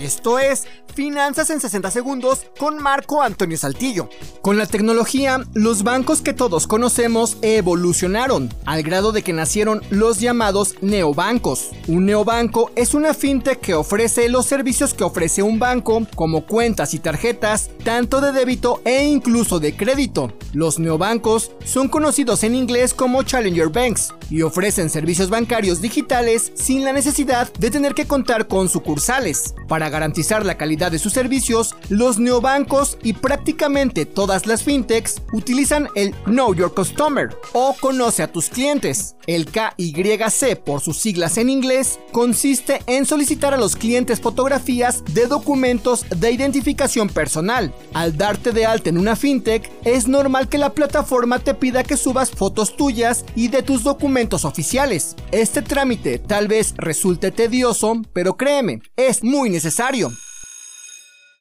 Esto es Finanzas en 60 segundos con Marco Antonio Saltillo. Con la tecnología, los bancos que todos conocemos evolucionaron, al grado de que nacieron los llamados neobancos. Un neobanco es una fintech que ofrece los servicios que ofrece un banco, como cuentas y tarjetas, tanto de débito e incluso de crédito. Los neobancos son conocidos en inglés como Challenger Banks y ofrecen servicios bancarios digitales sin la necesidad de tener que contar con sucursales. Para garantizar la calidad de sus servicios, los neobancos y prácticamente todas las fintechs utilizan el Know Your Customer o Conoce a tus clientes. El KYC, por sus siglas en inglés, consiste en solicitar a los clientes fotografías de documentos de identificación personal. Al darte de alta en una fintech, es normal que la plataforma te pida que subas fotos tuyas y de tus documentos oficiales. Este trámite tal vez resulte tedioso, pero créeme, es muy necesario.